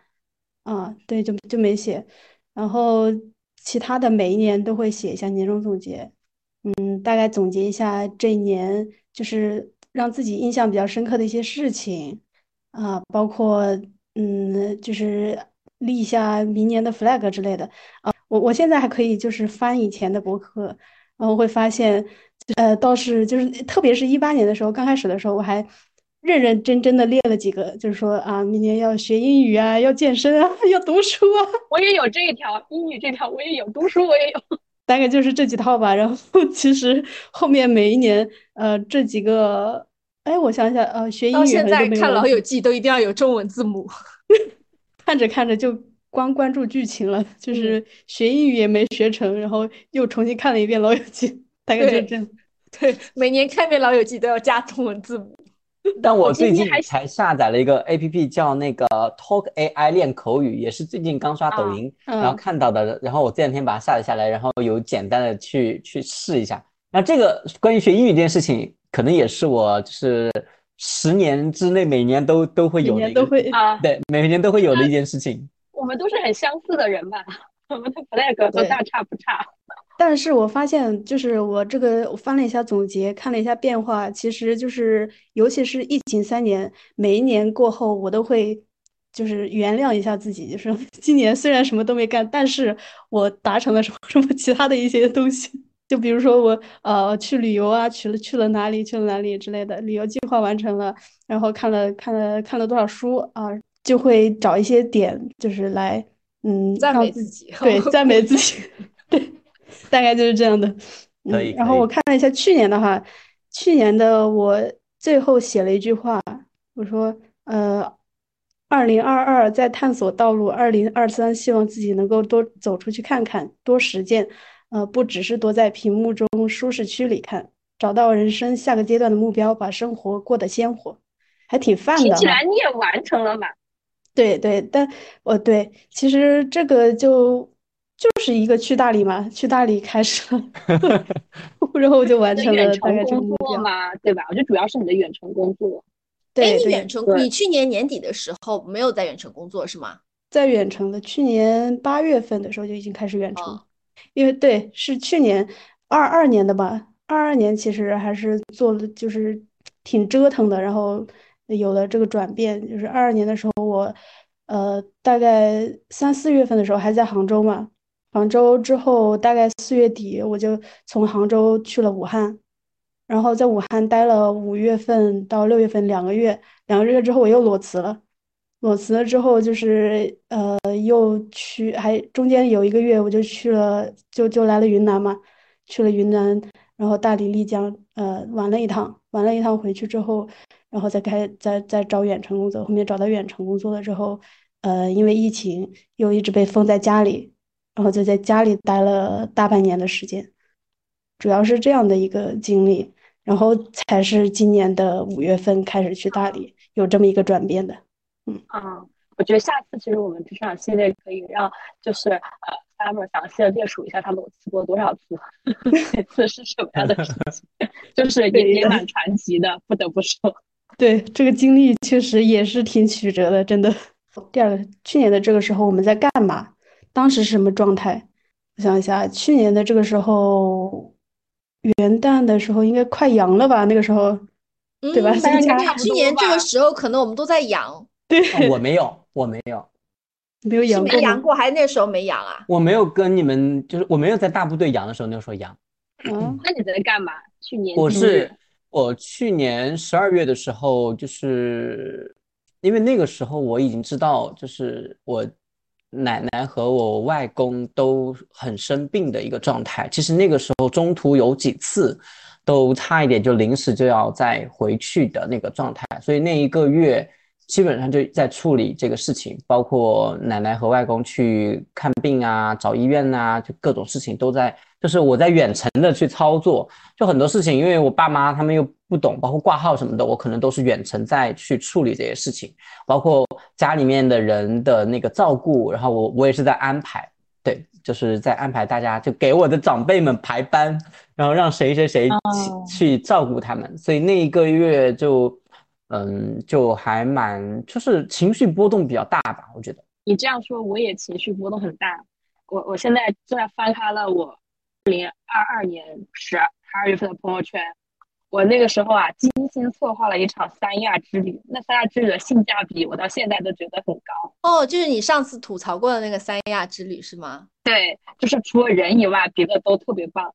啊，对，就就没写。然后其他的每一年都会写一下年终总结，嗯，大概总结一下这一年就是让自己印象比较深刻的一些事情啊，包括嗯，就是立一下明年的 flag 之类的啊。我我现在还可以就是翻以前的博客，然后会发现，呃，倒是就是特别是一八年的时候，刚开始的时候，我还认认真真的列了几个，就是说啊，明年要学英语啊，要健身啊，要读书啊。我也有这一条，英语这条我也有，读书我也有。大概就是这几套吧。然后其实后面每一年，呃，这几个，哎，我想想，呃，学英语到现在看《老友记》都一定要有中文字母。看着看着就光关注剧情了，嗯就是学英语也没学成，然后又重新看了一遍《老友记》，大概就对这样。对，每年看一遍《老友记》都要加中文字母。但我最近才下载了一个 APP，叫那个 Talk AI 练口语，也是最近刚刷抖啊音，然后嗯看到的。然后我这两天把它下载下来，然后有简单的去去试一下。那这个关于学英语这件事情，可能也是我就是十年之内每年都都会有的一个，年都会，啊，对，每年都会有的一件事情。我们都是很相似的人吧？我们的 flag 都大差不差。但是我发现，就是我这个我翻了一下总结，看了一下变化，其实就是尤其是疫情三年，每一年过后，我都会就是原谅一下自己，就是 今年虽然什么都没干，但是我达成了什么 什么其他的一些东西，就比如说我呃去旅游啊，去了去了哪里，去了哪里之类的，旅游计划完成了，然后看了看了看了多少书啊，就会找一些点，就是来嗯赞美自己对，赞美自己，对，大概就是这样的。可以嗯，然后我看了一下去年的话，去年的我最后写了一句话，我说，呃，二零二二在探索道路，二零二三希望自己能够多走出去看看，多实践，呃，不只是躲在屏幕中舒适区里看，找到人生下个阶段的目标，把生活过得鲜活，还挺泛听起。来你也完成了嘛？对对，但我对，其实这个就就是一个去大理嘛，去大理开始了，然后我就完成了大概这个工目标。作嘛，对吧？我觉得主要是你的远程工作。哎，对对，你远程，对你去年年底的时候没有在远程工作是吗？在远程的，去年八月份的时候就已经开始远程哦，因为对，是去年二二年的吧，二二年其实还是做了，就是挺折腾的，然后有了这个转变，就是二二年的时候我，呃，大概三四月份的时候还在杭州嘛，杭州之后大概四月底我就从杭州去了武汉，然后在武汉待了五月份到六月份两个月，两个月之后我又裸辞了。裸辞了之后，就是呃，又去，还中间有一个月，我就去了，就就来了云南嘛，去了云南，然后大理、丽江，呃，玩了一趟，玩了一趟回去之后，然后再开，再再找远程工作，后面找到远程工作了之后，呃，因为疫情又一直被封在家里，然后就在家里待了大半年的时间，主要是这样的一个经历，然后才是今年的五月份开始去大理，有这么一个转变的。嗯啊，我觉得下次其实我们职场系列可以让就是呃，Summer 详细的列数一下他裸辞过多少次，每次是什么样的事情，就是也也蛮 传奇的，不得不说。对，这个经历确实也是挺曲折的，真的。第二个，去年的这个时候我们在干嘛？当时是什么状态？我想一下，去年的这个时候，元旦的时候应该快阳了吧？那个时候，对吧？去年这个时候可能我们都在阳。对，我没有，我没有，没有阳过，没阳过，还是那时候没阳啊？我没有跟你们，就是我没有在大部队阳的时候，那时候阳。嗯，那你在干嘛？去年我是我去年十二月的时候，就是因为那个时候我已经知道，就是我奶奶和我外公都很生病的一个状态。其实那个时候中途有几次都差一点就临时就要再回去的那个状态，所以那一个月。基本上就在处理这个事情，包括奶奶和外公去看病啊、找医院呐，就各种事情都在，就是我在远程的去操作，就很多事情，因为我爸妈他们又不懂，包括挂号什么的，我可能都是远程在去处理这些事情，包括家里面的人的那个照顾，然后我我也是在安排，对，就是在安排大家就给我的长辈们排班，然后让谁谁谁去去照顾他们，所以那一个月就。嗯，就还蛮，就是情绪波动比较大吧，我觉得。你这样说，我也情绪波动很大。我我现在正在翻开了我二零二二年十二十二月份的朋友圈，我那个时候啊，精心策划了一场三亚之旅。那三亚之旅的性价比，我到现在都觉得很高。哦，就是你上次吐槽过的那个三亚之旅是吗？对，就是除了人以外，别的都特别棒。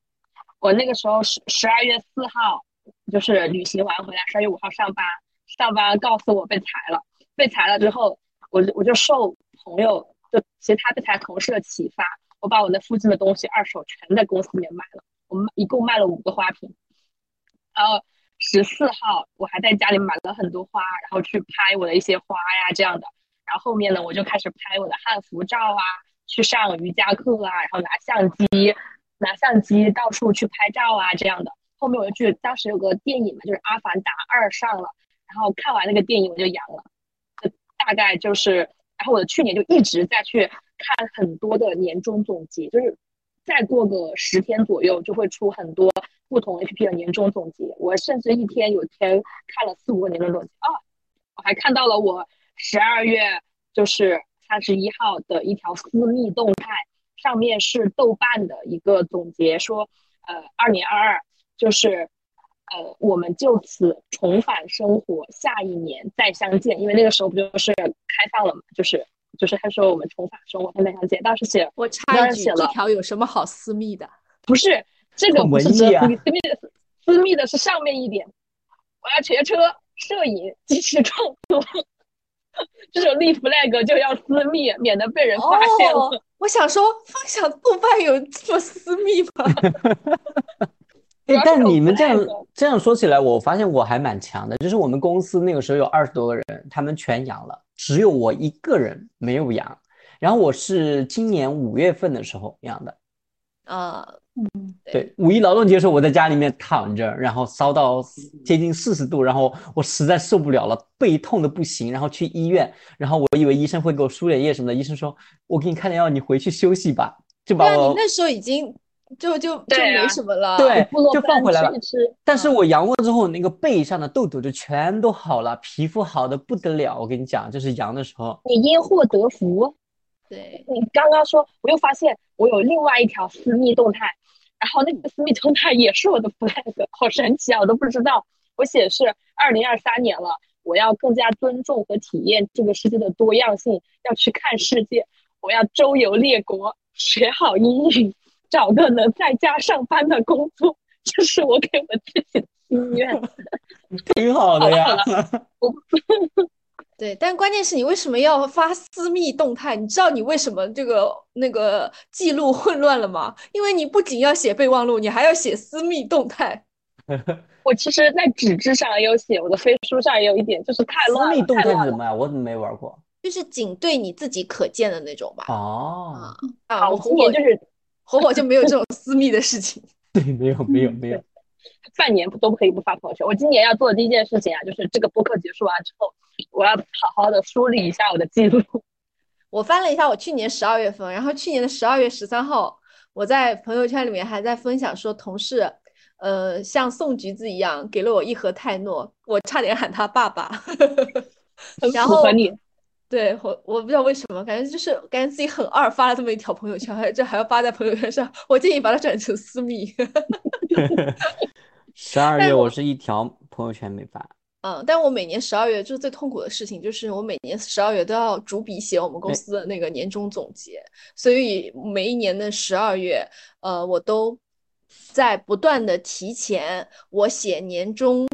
我那个时候十十二月四号就是旅行完回来，十二月五号上班。上班告诉我被裁了，被裁了之后，我我就受朋友就其他被裁同事的启发，我把我那附近的东西二手全在公司里面卖了，我们一共卖了五个花瓶。然后十四号我还在家里买了很多花，然后去拍我的一些花呀这样的。然后后面呢，我就开始拍我的汉服照啊，去上瑜伽课啊，然后拿相机拿相机到处去拍照啊这样的。后面我就去，当时有个电影嘛，就是《阿凡达二》上了。然后看完那个电影我就阳了，就大概就是，然后我的去年就一直在去看很多的年终总结，就是再过个十天左右就会出很多不同 APP 的年终总结。我甚至一天有天看了四五个年终总结啊！我还看到了我十二月就是三十一号的一条私密动态，上面是豆瓣的一个总结，说呃，二零二二就是。呃，我们就此重返生活，下一年再相见。因为那个时候不就是开放了嘛，就是就是他说我们重返生活，再相见。当时写我插一句，这条有什么好私密的？不是这个不是私密，私密的私密的是上面一点。我要学车、摄影、即时创作，这种立 flag 就要私密，免得被人发现了。我想说，分享豆瓣有这么私密吗？哎，但你们这样这样说起来，我发现我还蛮强的。就是我们公司那个时候有二十多个人，他们全阳了，只有我一个人没有阳。然后我是今年五月份的时候阳的。啊，嗯，对，五一劳动节的时候我在家里面躺着，然后烧到接近四十度，然后我实在受不了了，背痛的不行，然后去医院。然后我以为医生会给我输点液什么的，医生说：“我给你开点药，你回去休息吧。”就把我。你那时候已经。就就就没什么了，对，就放回来了。但是我阳过之后，那个背上的痘痘就全都好了，皮肤好的不得了。我跟你讲，就是阳的时候，你因祸得福。对你刚刚说，我又发现我有另外一条私密动态，然后那个私密动态也是我的 flag，好神奇啊！我都不知道，我写是二零二三年了，我要更加尊重和体验这个世界的多样性，要去看世界，我要周游列国，学好英语。找个能在家上班的工作，这是我给我自己的心愿。挺好的呀。对对，但关键是你为什么要发私密动态？你知道你为什么这个那个记录混乱了吗？因为你不仅要写备忘录，你还要写私密动态。我其实，在纸质上也有写，我的飞书上也有一点，就是太乱了。私密动态是什么呀？我怎么没玩过？就是仅对你自己可见的那种吧。哦，啊，好，我今年就是火火就没有这种私密的事情。对，没有没有没有。半年不都不可以不发朋友圈。我今年要做的第一件事情啊，就是这个播客结束完之后，我要好好的梳理一下我的记录。我翻了一下我去年十二月份，然后去年的十二月十三号，我在朋友圈里面还在分享说，同事呃像送橘子一样给了我一盒泰诺，我差点喊他爸爸。很然后你。对我，我不知道为什么，感觉就是感觉自己很二，发了这么一条朋友圈，还这还要发在朋友圈上。我建议把它转成私密。十二月我是一条朋友圈没发。嗯，但我每年十二月就是最痛苦的事情，就是我每年十二月都要逐笔写我们公哎司的那个年终总结，所以每一年的十二月，呃，我都在不断的提前我写年终，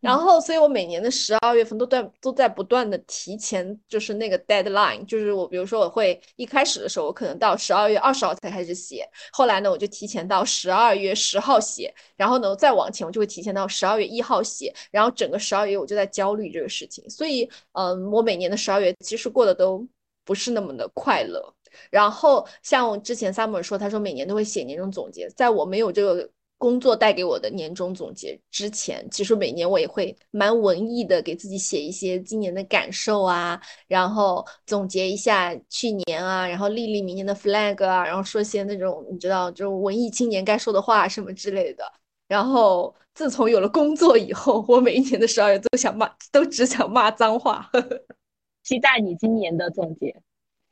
然后，所以我每年的十二月份都在都在不断的提前，就是那个 deadline，就是我比如说我会一开始的时候，我可能到十二月二十号才开始写，后来呢，我就提前到十二月十号写，然后呢，再往前我就会提前到十二月一号写，然后整个十二月我就在焦虑这个事情，所以，嗯，我每年的十二月其实过得都不是那么的快乐。然后像之前 Summer 说，他说每年都会写年终总结，在我没有这个工作带给我的年终总结之前，其实每年我也会蛮文艺的，给自己写一些今年的感受啊，然后总结一下去年啊，然后立立明年的 flag 啊，然后说些那种你知道，就文艺青年该说的话什么之类的。然后自从有了工作以后，我每一年的十二月都想骂，都只想骂脏话。期待你今年的总结。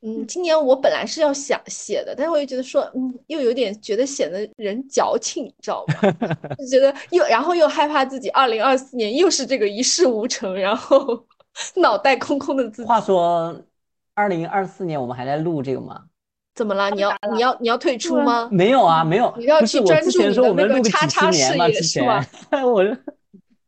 嗯，今年我本来是要想写的，但是我又觉得说，嗯，又有点觉得显得人矫情，你知道吗？就觉得又，然后又害怕自己二零二四年又是这个一事无成，然后 脑袋空空的自己。话说，二零二四年我们还在录这个吗？怎么了？你要你要你要退出吗？没有啊，没有。你要去专注你的那个叉叉事业是吗？前 我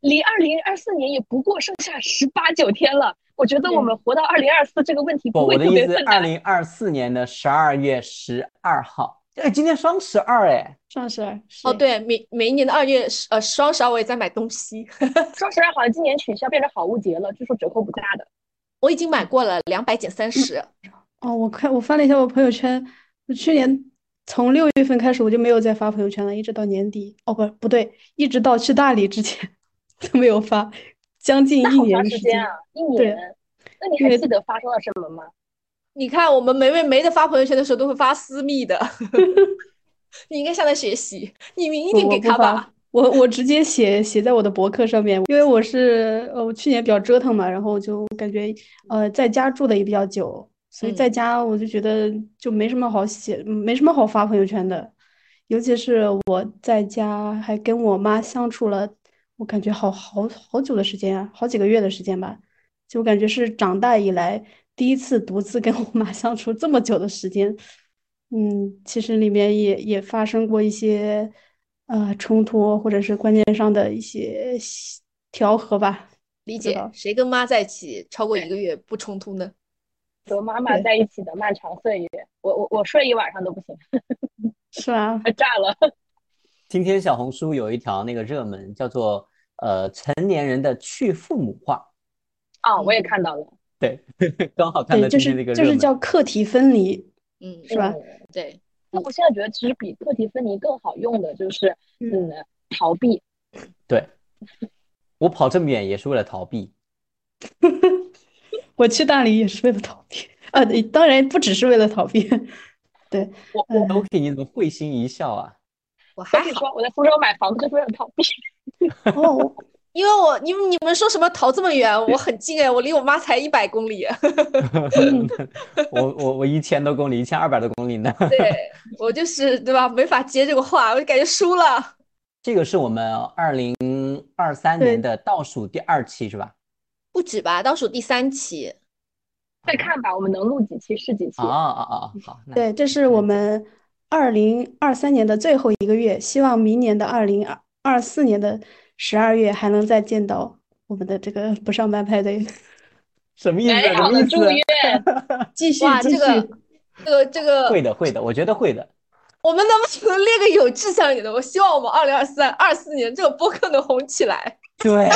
离二零二四年也不过剩下十八九天了，我觉得我们活到二零二四这个问题不，不会我的意思，特别困难。二零二四年的十二月十二号，哎，今天双十二哎，双十二哦，对，每每一年的二月十呃双十二我也在买东西，双十二好像今年取消变成好物节了，据说折扣不大的。我已经买过了，两百减三十。哦，我看我翻了一下我朋友圈，我去年从六月份开始我就没有再发朋友圈了，一直到年底。哦，不不对，一直到去大理之前 都没有发，将近一年时间。啊，一年。那你还记得发生了什么吗？你看，我们梅梅没得发朋友圈的时候都会发私密的，你应该向他学习，你明一点给他吧。我我直接写写在我的博客上面，因为我是呃我去年比较折腾嘛，然后就感觉呃在家住的也比较久，所以在嗯家我就觉得就没什么好写，没什么好发朋友圈的，尤其是我在家还跟我妈相处了，我感觉好好好久的时间啊，好几个月的时间吧，就感觉是长大以来第一次独自 跟我妈相处这么久的时间。嗯，其实里面也也发生过一些呃冲突，或者是观念上的一些调和吧。理解，谁跟妈在一起超过一个月不冲突呢？和妈妈在一起的漫长岁月，我我我睡一晚上都不行，是啊，还炸了。今天小红书有一条那个热门叫做呃成年人的去父母化，啊，我也看到了，对，刚好看到就是那个就是。叫课题分离，嗯，是吧？嗯对，那我现在觉得其实比课题分离更好用的就是，嗯，逃避。对，我跑这么远也是为了逃避。我去大理也是为了逃避，啊，当然不只是为了逃避，对，我嗯我 OK，你怎么会心一笑啊？我还好，跟你说，我在苏州买房子就是为了逃避。哦，因为我你们你们说什么逃这么远，我很近哎，我离我妈才一百公里。我我我一千多公里，一千二百多公里呢。对我就是对吧？没法接这个话，我就感觉输了。这个是我们二零二三年的倒数第二期是吧？不止吧，倒数第三期。再看吧，我们能录几期是几期啊。啊啊！好，对，这是我们二零二三年的最后一个月，希望明年的二零二二四年的十二月还能再见到我们的这个不上班派对。什么意思？美好什么意思？的祝愿。继续哇，继续。这个这个这个，会的，会的，我觉得会的。我们能不能列个有志向一点的？我希望我们二零二三、二四年这个播客能红起来。对，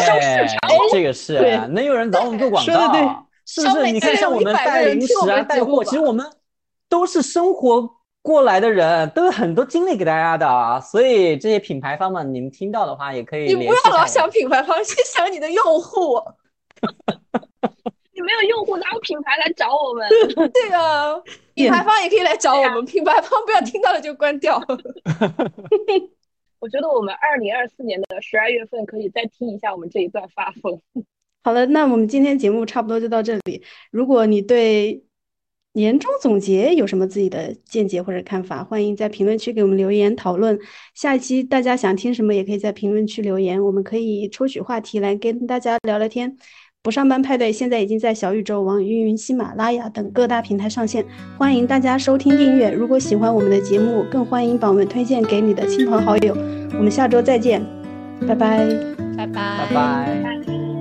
这个是对能有人找我们做广说得对告，是不是？你看，这里有100像我们带个人零食啊、听我们带货，其实我们都是生活过来的人，都有很多经历给大家的啊。所以这些品牌方们，你们听到的话，也可以你不要老想品牌方，先想你的用户。你没有用户，哪有品牌来找我们？对啊，品牌方也可以来找我们，品牌方不要听到了就关掉。我觉得我们二零二四年的十二月份可以再听一下我们这一段发疯。好了，那我们今天节目差不多就到这里。如果你对年终总结有什么自己的见解或者看法，欢迎在评论区给我们留言讨论。下一期大家想听什么，也可以在评论区留言，我们可以抽取话题来跟大家聊聊天。不上班派对现在已经在小宇宙、网易云、喜马拉雅等各大平台上线，欢迎大家收听订阅。如果喜欢我们的节目，更欢迎把我们推荐给你的亲朋好友。我们下周再见，拜拜。拜拜拜拜。拜拜。